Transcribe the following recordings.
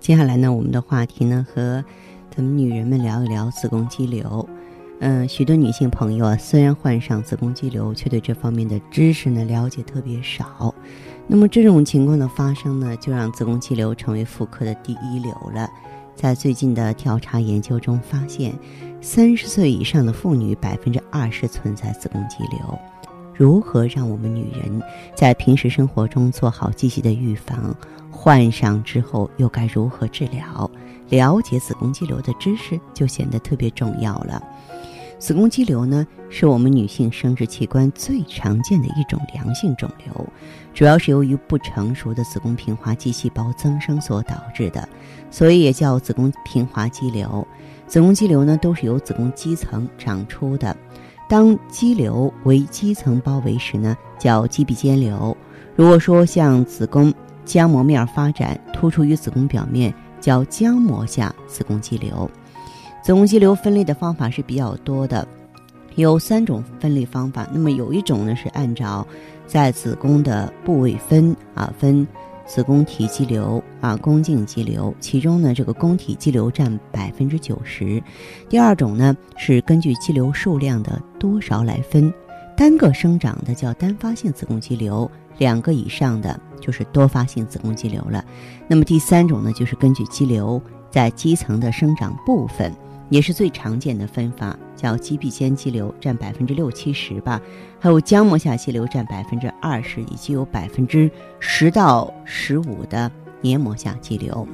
接下来呢，我们的话题呢和咱们女人们聊一聊子宫肌瘤。嗯，许多女性朋友啊，虽然患上子宫肌瘤，却对这方面的知识呢了解特别少。那么这种情况的发生呢，就让子宫肌瘤成为妇科的第一流了。在最近的调查研究中发现，三十岁以上的妇女百分之二十存在子宫肌瘤。如何让我们女人在平时生活中做好积极的预防？患上之后又该如何治疗？了解子宫肌瘤的知识就显得特别重要了。子宫肌瘤呢，是我们女性生殖器官最常见的一种良性肿瘤，主要是由于不成熟的子宫平滑肌细胞增生所导致的，所以也叫子宫平滑肌瘤。子宫肌瘤呢，都是由子宫肌层长出的。当肌瘤为肌层包围时呢，叫肌壁间瘤。如果说像子宫浆膜面发展，突出于子宫表面，叫浆膜下子宫肌瘤。子宫肌瘤分类的方法是比较多的，有三种分类方法。那么有一种呢是按照在子宫的部位分啊分。子宫体肌瘤啊，宫颈肌瘤，其中呢，这个宫体肌瘤占百分之九十。第二种呢，是根据肌瘤数量的多少来分，单个生长的叫单发性子宫肌瘤，两个以上的就是多发性子宫肌瘤了。那么第三种呢，就是根据肌瘤在肌层的生长部分。也是最常见的分法，叫肌壁间肌瘤占百分之六七十吧，还有浆膜下肌瘤占百分之二十，以及有百分之十到十五的黏膜下肌瘤。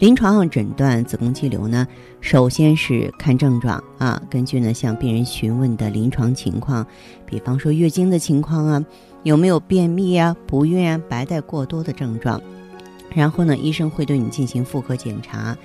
临床上诊断子宫肌瘤呢，首先是看症状啊，根据呢向病人询问的临床情况，比方说月经的情况啊，有没有便秘啊、不孕啊、白带过多的症状，然后呢，医生会对你进行妇科检查。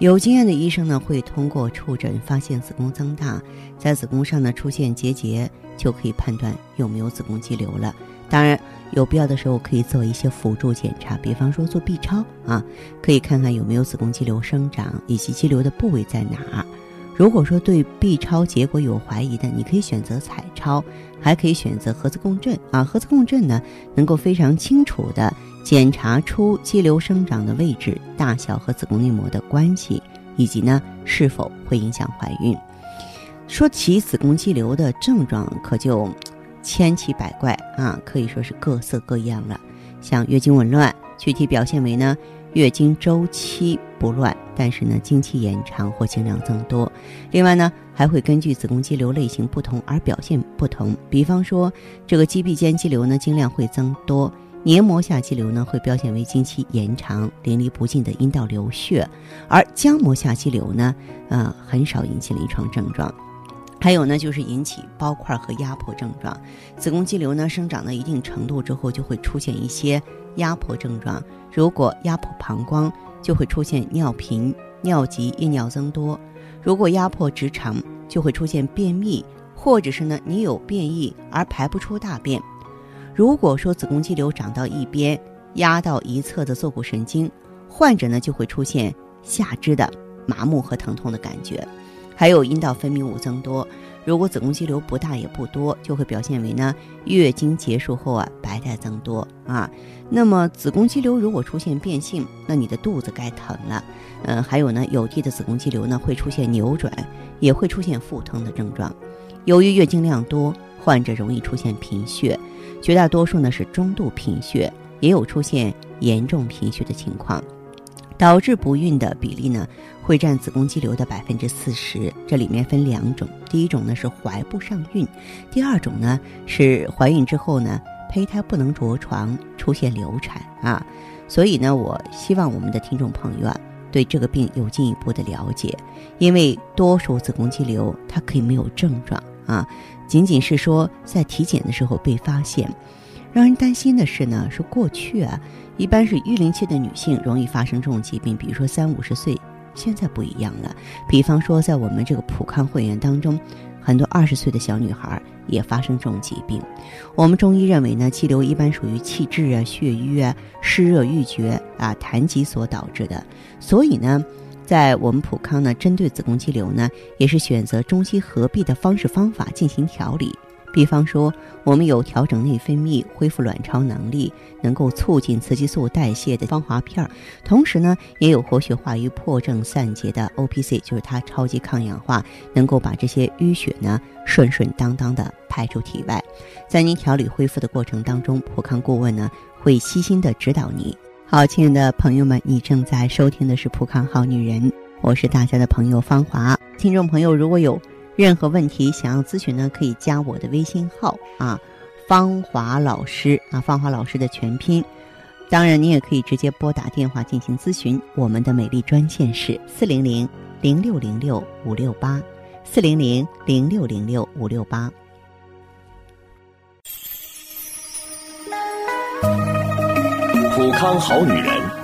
有经验的医生呢，会通过触诊发现子宫增大，在子宫上呢出现结节，就可以判断有没有子宫肌瘤了。当然，有必要的时候可以做一些辅助检查，比方说做 B 超啊，可以看看有没有子宫肌瘤生长以及肌瘤的部位在哪儿。如果说对 B 超结果有怀疑的，你可以选择彩超，还可以选择核磁共振啊。核磁共振呢，能够非常清楚的。检查出肌瘤生长的位置、大小和子宫内膜的关系，以及呢是否会影响怀孕。说起子宫肌瘤的症状，可就千奇百怪啊，可以说是各色各样了。像月经紊乱，具体表现为呢月经周期不乱，但是呢经期延长或经量增多。另外呢还会根据子宫肌瘤类型不同而表现不同。比方说这个肌壁间肌瘤呢经量会增多。黏膜下肌瘤呢，会表现为经期延长、淋漓不尽的阴道流血，而浆膜下肌瘤呢，呃，很少引起临床症状。还有呢，就是引起包块和压迫症状。子宫肌瘤呢，生长到一定程度之后，就会出现一些压迫症状。如果压迫膀胱，就会出现尿频、尿急、夜尿增多；如果压迫直肠，就会出现便秘，或者是呢，你有便意而排不出大便。如果说子宫肌瘤长到一边，压到一侧的坐骨神经，患者呢就会出现下肢的麻木和疼痛的感觉，还有阴道分泌物增多。如果子宫肌瘤不大也不多，就会表现为呢月经结束后啊白带增多啊。那么子宫肌瘤如果出现变性，那你的肚子该疼了。嗯，还有呢有地的子宫肌瘤呢会出现扭转，也会出现腹疼的症状。由于月经量多，患者容易出现贫血。绝大多数呢是中度贫血，也有出现严重贫血的情况，导致不孕的比例呢会占子宫肌瘤的百分之四十。这里面分两种，第一种呢是怀不上孕，第二种呢是怀孕之后呢胚胎不能着床，出现流产啊。所以呢，我希望我们的听众朋友啊对这个病有进一步的了解，因为多数子宫肌瘤它可以没有症状啊。仅仅是说在体检的时候被发现，让人担心的是呢，是过去啊，一般是育龄期的女性容易发生这种疾病，比如说三五十岁，现在不一样了。比方说，在我们这个普康会员当中，很多二十岁的小女孩也发生这种疾病。我们中医认为呢，肌瘤一般属于气滞啊、血瘀啊、湿热郁结啊、痰疾所导致的，所以呢。在我们普康呢，针对子宫肌瘤呢，也是选择中西合璧的方式方法进行调理。比方说，我们有调整内分泌、恢复卵巢能力、能够促进雌激素代谢的芳华片儿，同时呢，也有活血化瘀、破症散结的 O P C，就是它超级抗氧化，能够把这些淤血呢顺顺当当的排出体外。在您调理恢复的过程当中，普康顾问呢会悉心的指导你。好，亲爱的朋友们，你正在收听的是《普康好女人》，我是大家的朋友芳华。听众朋友，如果有任何问题想要咨询呢，可以加我的微信号啊，芳华老师啊，芳华老师的全拼。当然，你也可以直接拨打电话进行咨询，我们的美丽专线是四零零零六零六五六八，四零零零六零六五六八。普康好女人，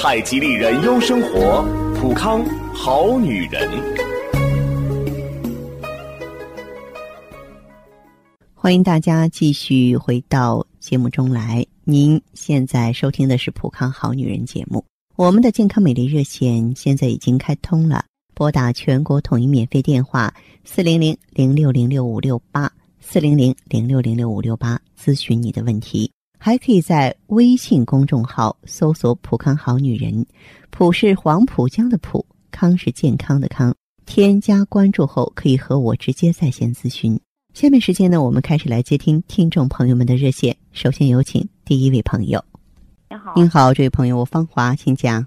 太极丽人优生活，普康好女人。欢迎大家继续回到节目中来。您现在收听的是普康好女人节目。我们的健康美丽热线现在已经开通了，拨打全国统一免费电话四零零零六零六五六八四零零零六零六五六八咨询你的问题。还可以在微信公众号搜索“浦康好女人”，浦是黄浦江的浦，康是健康的康。添加关注后，可以和我直接在线咨询。下面时间呢，我们开始来接听听众朋友们的热线。首先有请第一位朋友。您好，您好，这位朋友，我芳华，请讲。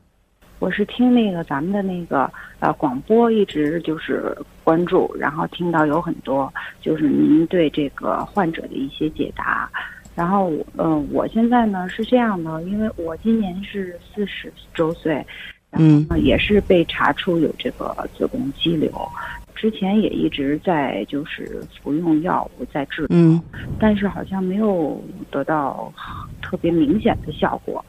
我是听那个咱们的那个呃广播，一直就是关注，然后听到有很多就是您对这个患者的一些解答。然后，嗯，我现在呢是这样的，因为我今年是四十周岁，然后呢也是被查出有这个子宫肌瘤，之前也一直在就是服用药物在治疗，但是好像没有得到特别明显的效果。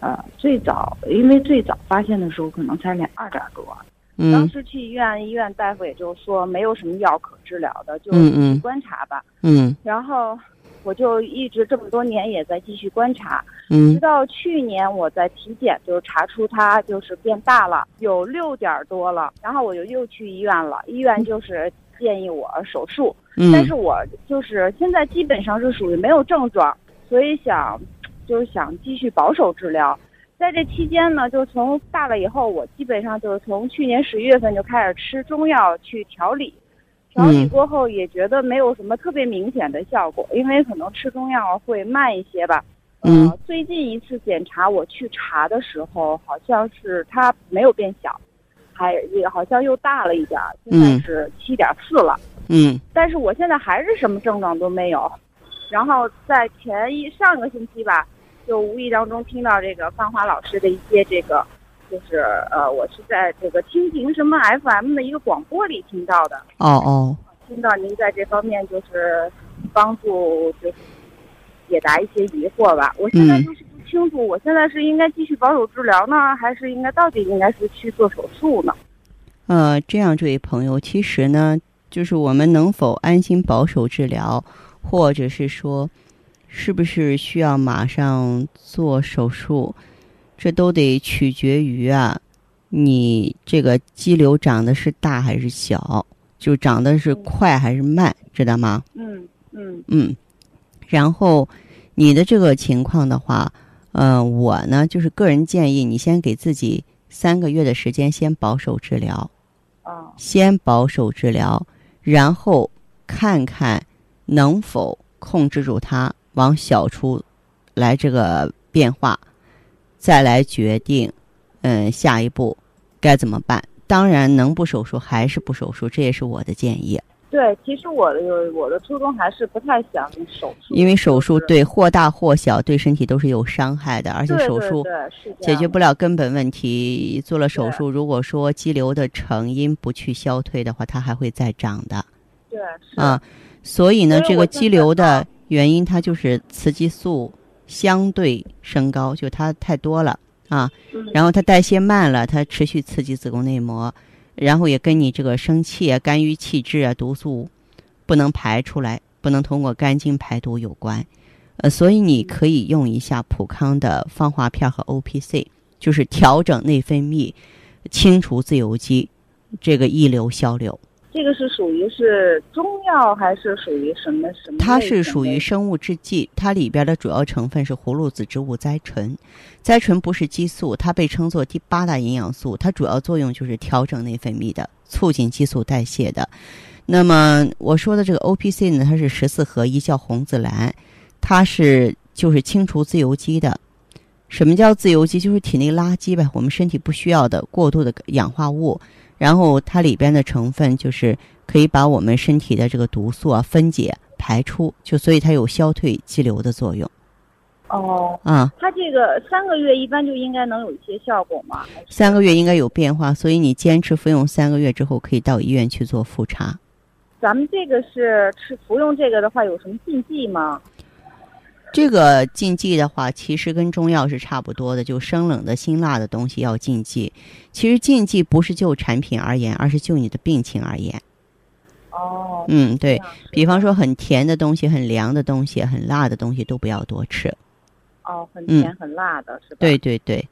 呃，最早因为最早发现的时候可能才两二点多，当时去医院，医院大夫也就说没有什么药可治疗的，就观察吧。嗯，然后。我就一直这么多年也在继续观察，直到去年我在体检就查出它就是变大了，有六点多了，然后我就又去医院了，医院就是建议我手术，但是我就是现在基本上是属于没有症状，所以想就是想继续保守治疗，在这期间呢，就从大了以后，我基本上就是从去年十一月份就开始吃中药去调理。调理过后也觉得没有什么特别明显的效果，因为可能吃中药会慢一些吧。嗯，最近一次检查我去查的时候，好像是它没有变小，还也好像又大了一点，现在是七点四了。嗯，但是我现在还是什么症状都没有。然后在前一上个星期吧，就无意当中听到这个芳华老师的一些这个。就是呃，我是在这个蜻蜓什么 FM 的一个广播里听到的。哦哦，听到您在这方面就是帮助，就是解答一些疑惑吧。我现在就是不清楚，我现在是应该继续保守治疗呢，还是应该到底应该是去做手术呢？呃，这样，这位朋友，其实呢，就是我们能否安心保守治疗，或者是说，是不是需要马上做手术？这都得取决于啊，你这个肌瘤长得是大还是小，就长得是快还是慢，知道吗？嗯嗯嗯。然后你的这个情况的话，嗯，我呢就是个人建议你先给自己三个月的时间，先保守治疗。啊。先保守治疗，然后看看能否控制住它往小处来这个变化，再来决定，嗯，下一步该怎么办。当然，能不手术还是不手术，这也是我的建议。对，其实我的我的初衷还是不太想手术，因为手术对或大或小对身体都是有伤害的，而且手术解决不了根本问题。做了手术，如果说肌瘤的成因不去消退的话，它还会再长的。对，啊，所以呢，这个肌瘤的原因它就是雌激素相对升高，就它太多了啊，然后它代谢慢了，它持续刺激子宫内膜。然后也跟你这个生气啊、肝郁气滞啊、毒素不能排出来，不能通过肝经排毒有关。呃，所以你可以用一下普康的芳华片和 O P C，就是调整内分泌、清除自由基，这个溢流消瘤。这个是属于是中药还是属于什么什么？它是属于生物制剂，它里边的主要成分是葫芦籽植物甾醇。甾醇不是激素，它被称作第八大营养素，它主要作用就是调整内分泌的，促进激素代谢的。那么我说的这个 O P C 呢，它是十四合一，叫红紫蓝，它是就是清除自由基的。什么叫自由基？就是体内垃圾呗，我们身体不需要的过度的氧化物。然后它里边的成分就是可以把我们身体的这个毒素啊分解排出，就所以它有消退肌瘤的作用。哦，啊，它这个三个月一般就应该能有一些效果吗？三个月应该有变化，所以你坚持服用三个月之后，可以到医院去做复查。咱们这个是吃服用这个的话，有什么禁忌吗？这个禁忌的话，其实跟中药是差不多的，就生冷的、辛辣的东西要禁忌。其实禁忌不是就产品而言，而是就你的病情而言。哦。嗯，对比方说，很甜的东西、很凉的东西、很辣的东西都不要多吃。哦，很甜很辣的是吧？对对对。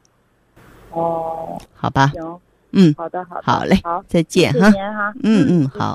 哦。好吧。行。嗯。好的，好的。好嘞。好，再见哈。嗯嗯，好。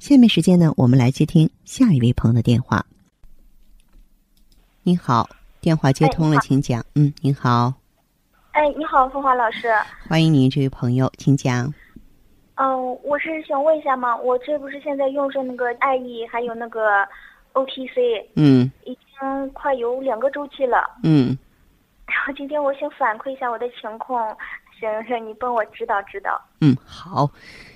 下面时间呢，我们来接听下一位朋友的电话。您好，电话接通了，请讲。嗯，您好。哎，你好，凤华老师。欢迎您，这位朋友，请讲。嗯，我是想问一下嘛，我这不是现在用着那个爱意，还有那个 OTC，嗯，已经快有两个周期了。嗯。然后今天我想反馈一下我的情况，想让你帮我指导指导。嗯，好。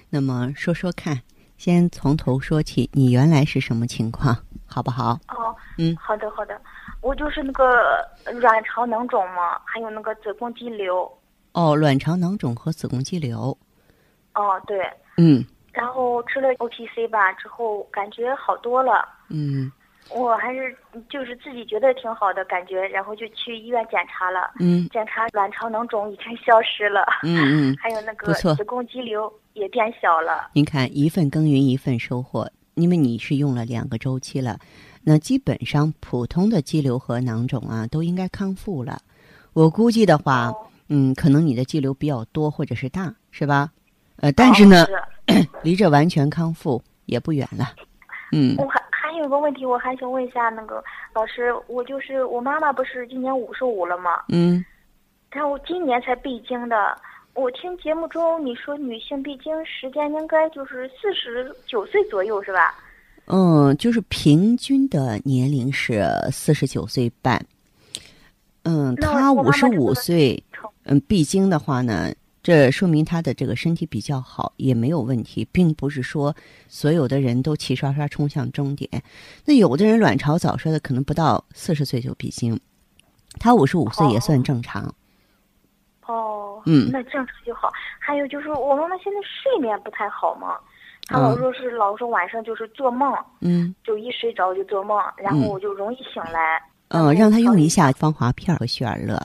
那么说说看。先从头说起，你原来是什么情况，好不好？哦，嗯，好的好的，我就是那个卵巢囊肿嘛，还有那个子宫肌瘤。哦，卵巢囊肿和子宫肌瘤。哦，对。嗯。然后吃了 OTC 吧之后，感觉好多了。嗯。我还是就是自己觉得挺好的感觉，然后就去医院检查了。嗯。检查卵巢囊肿已经消失了。嗯嗯。还有那个子宫肌瘤。也变小了。您看，一份耕耘一份收获，因为你是用了两个周期了，那基本上普通的肌瘤和囊肿啊都应该康复了。我估计的话，嗯，可能你的肌瘤比较多或者是大，是吧？呃，但是呢，离这完全康复也不远了。嗯。我还还有个问题，我还想问一下那个老师，我就是我妈妈不是今年五十五了吗？嗯。然后今年才闭经的。我听节目中你说女性闭经时间应该就是四十九岁左右，是吧？嗯，就是平均的年龄是四十九岁半。嗯，她五十五岁，嗯，闭经的话呢，这说明他的这个身体比较好，也没有问题，并不是说所有的人都齐刷刷冲向终点。那有的人卵巢早衰的，可能不到四十岁就闭经，他五十五岁也算正常。哦，嗯，那正常就好。还有就是我妈妈现在睡眠不太好嘛，她老说是老说晚上就是做梦，嗯，就一睡着就做梦，然后我就容易醒来。嗯，让她用一下芳华片和雪尔乐，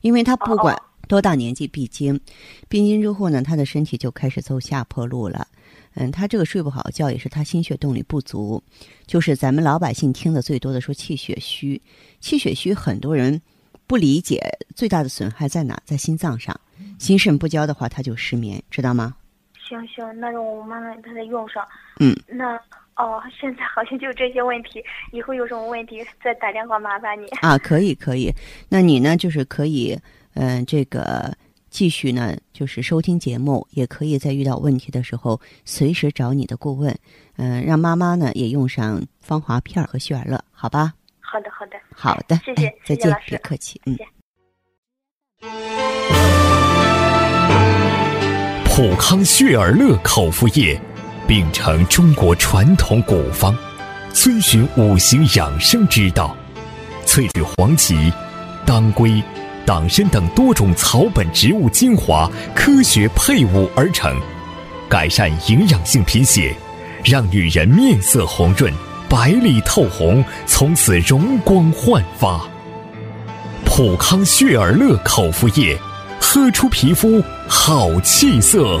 因为她不管多大年纪闭经，闭经之后呢，他的身体就开始走下坡路了。嗯，他这个睡不好觉也是他心血动力不足，就是咱们老百姓听的最多的说气血虚，气血虚很多人。不理解最大的损害在哪？在心脏上，心肾不交的话，他就失眠，知道吗？行行，那让我慢慢把它用上。嗯。那哦，现在好像就这些问题，以后有什么问题再打电话麻烦你。啊，可以可以，那你呢？就是可以，嗯，这个继续呢，就是收听节目，也可以在遇到问题的时候随时找你的顾问，嗯，让妈妈呢也用上芳华片和血尔乐，好吧？好的，好的，好的，谢谢，再见，别客气，嗯。普康血尔乐口服液，秉承中国传统古方，遵循五行养生之道，萃取黄芪、当归、党参等多种草本植物精华，科学配伍而成，改善营养性贫血，让女人面色红润。白里透红，从此容光焕发。普康血尔乐口服液，喝出皮肤好气色。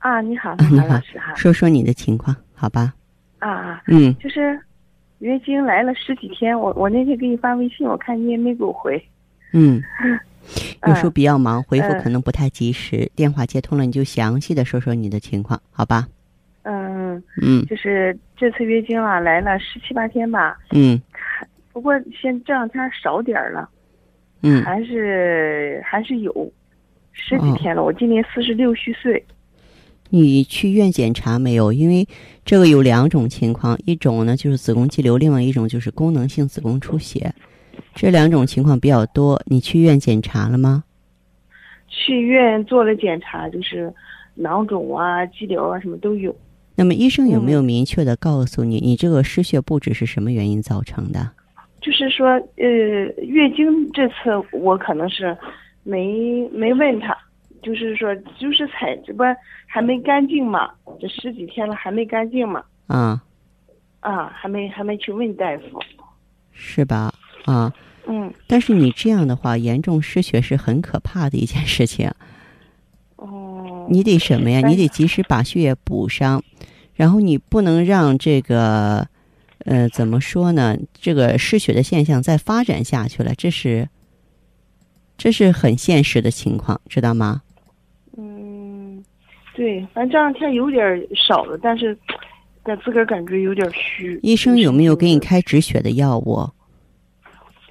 啊，你好，你好，哈。说说你的情况，好吧？啊啊，嗯，就是。月经来了十几天，我我那天给你发微信，我看你也没给我回。嗯，有时候比较忙，回复可能不太及时。电话接通了，你就详细的说说你的情况，好吧？嗯嗯，就是这次月经啊，来了十七八天吧。嗯，不过现这两天少点儿了。嗯，还是还是有十几天了。我今年四十六虚岁。你去医院检查没有？因为这个有两种情况，一种呢就是子宫肌瘤，另外一种就是功能性子宫出血，这两种情况比较多。你去医院检查了吗？去医院做了检查，就是囊肿啊、肌瘤啊什么都有。那么医生有没有明确的告诉你，你这个失血不止是什么原因造成的？就是说，呃，月经这次我可能是没没问他。就是说，就是采这不还没干净嘛？这十几天了还没干净嘛？啊，啊，还没还没去问大夫，是吧？啊，嗯。但是你这样的话，严重失血是很可怕的一件事情。哦。你得什么呀？你得及时把血液补上，然后你不能让这个，呃，怎么说呢？这个失血的现象再发展下去了，这是，这是很现实的情况，知道吗？对，反正这两天有点少了，但是，但自个儿感觉有点虚。医生有没有给你开止血的药物？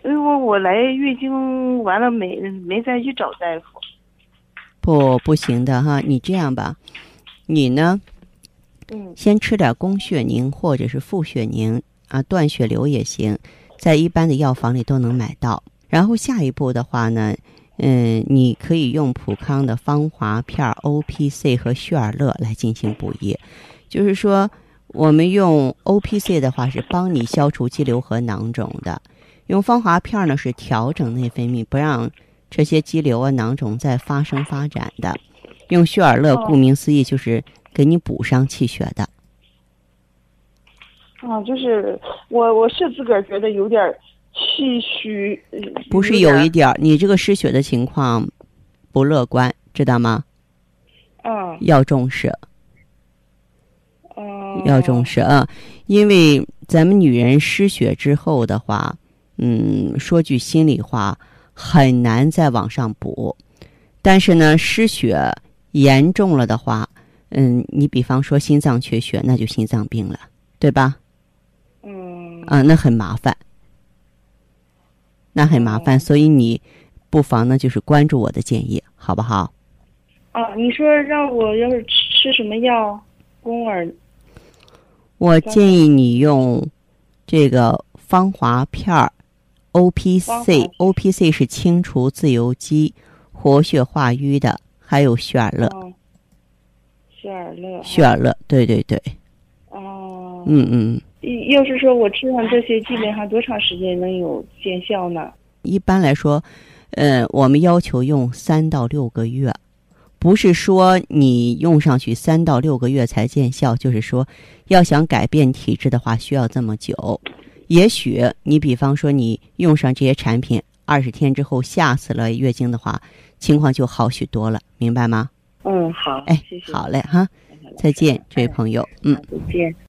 因为我我来月经完了没没再去找大夫。不，不行的哈，你这样吧，你呢？嗯。先吃点宫血宁或者是复血宁啊，断血流也行，在一般的药房里都能买到。然后下一步的话呢？嗯，你可以用普康的芳华片、O P C 和旭尔乐来进行补液。就是说，我们用 O P C 的话是帮你消除肌瘤和囊肿的，用芳华片呢是调整内分泌，不让这些肌瘤啊、囊肿再发生发展的。用旭尔乐，顾名思义就是给你补上气血的。啊，就是我我是自个儿觉得有点儿气虚，呃不是有一点儿，你这个失血的情况不乐观，知道吗？啊要重视，啊要重视啊！因为咱们女人失血之后的话，嗯，说句心里话，很难再往上补。但是呢，失血严重了的话，嗯，你比方说心脏缺血，那就心脏病了，对吧？嗯啊，那很麻烦，那很麻烦，哦所以你不妨呢，就是关注我的建议，好不好？啊，你说让我要是吃吃什么药，宫耳我建议你用这个芳华片儿，O P C，O P C 是清除自由基、活血化瘀的，还有血尔乐，哦，血尔乐血尔乐，对对对，哦，嗯嗯。要是说我吃上这些，基本上多长时间能有见效呢？一般来说，呃，我们要求用三到六个月，不是说你用上去三到六个月才见效，就是说要想改变体质的话，需要这么久。也许你比方说你用上这些产品，二十天之后下次了月经的话，情况就好许多了，明白吗？嗯，好，哎谢，谢，好嘞哈，再见，这位朋友，嗯。再见。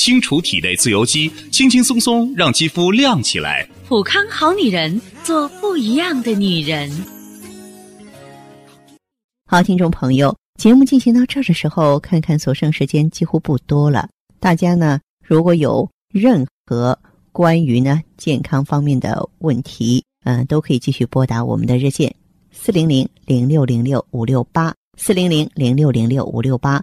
清除体内自由基，轻轻松松让肌肤亮起来。普康好女人，做不一样的女人。好，听众朋友，节目进行到这儿的时候，看看所剩时间几乎不多了。大家呢，如果有任何关于呢健康方面的问题，嗯、都可以继续拨打我们的热线四零零零六零六五六八四零零零六零六五六八，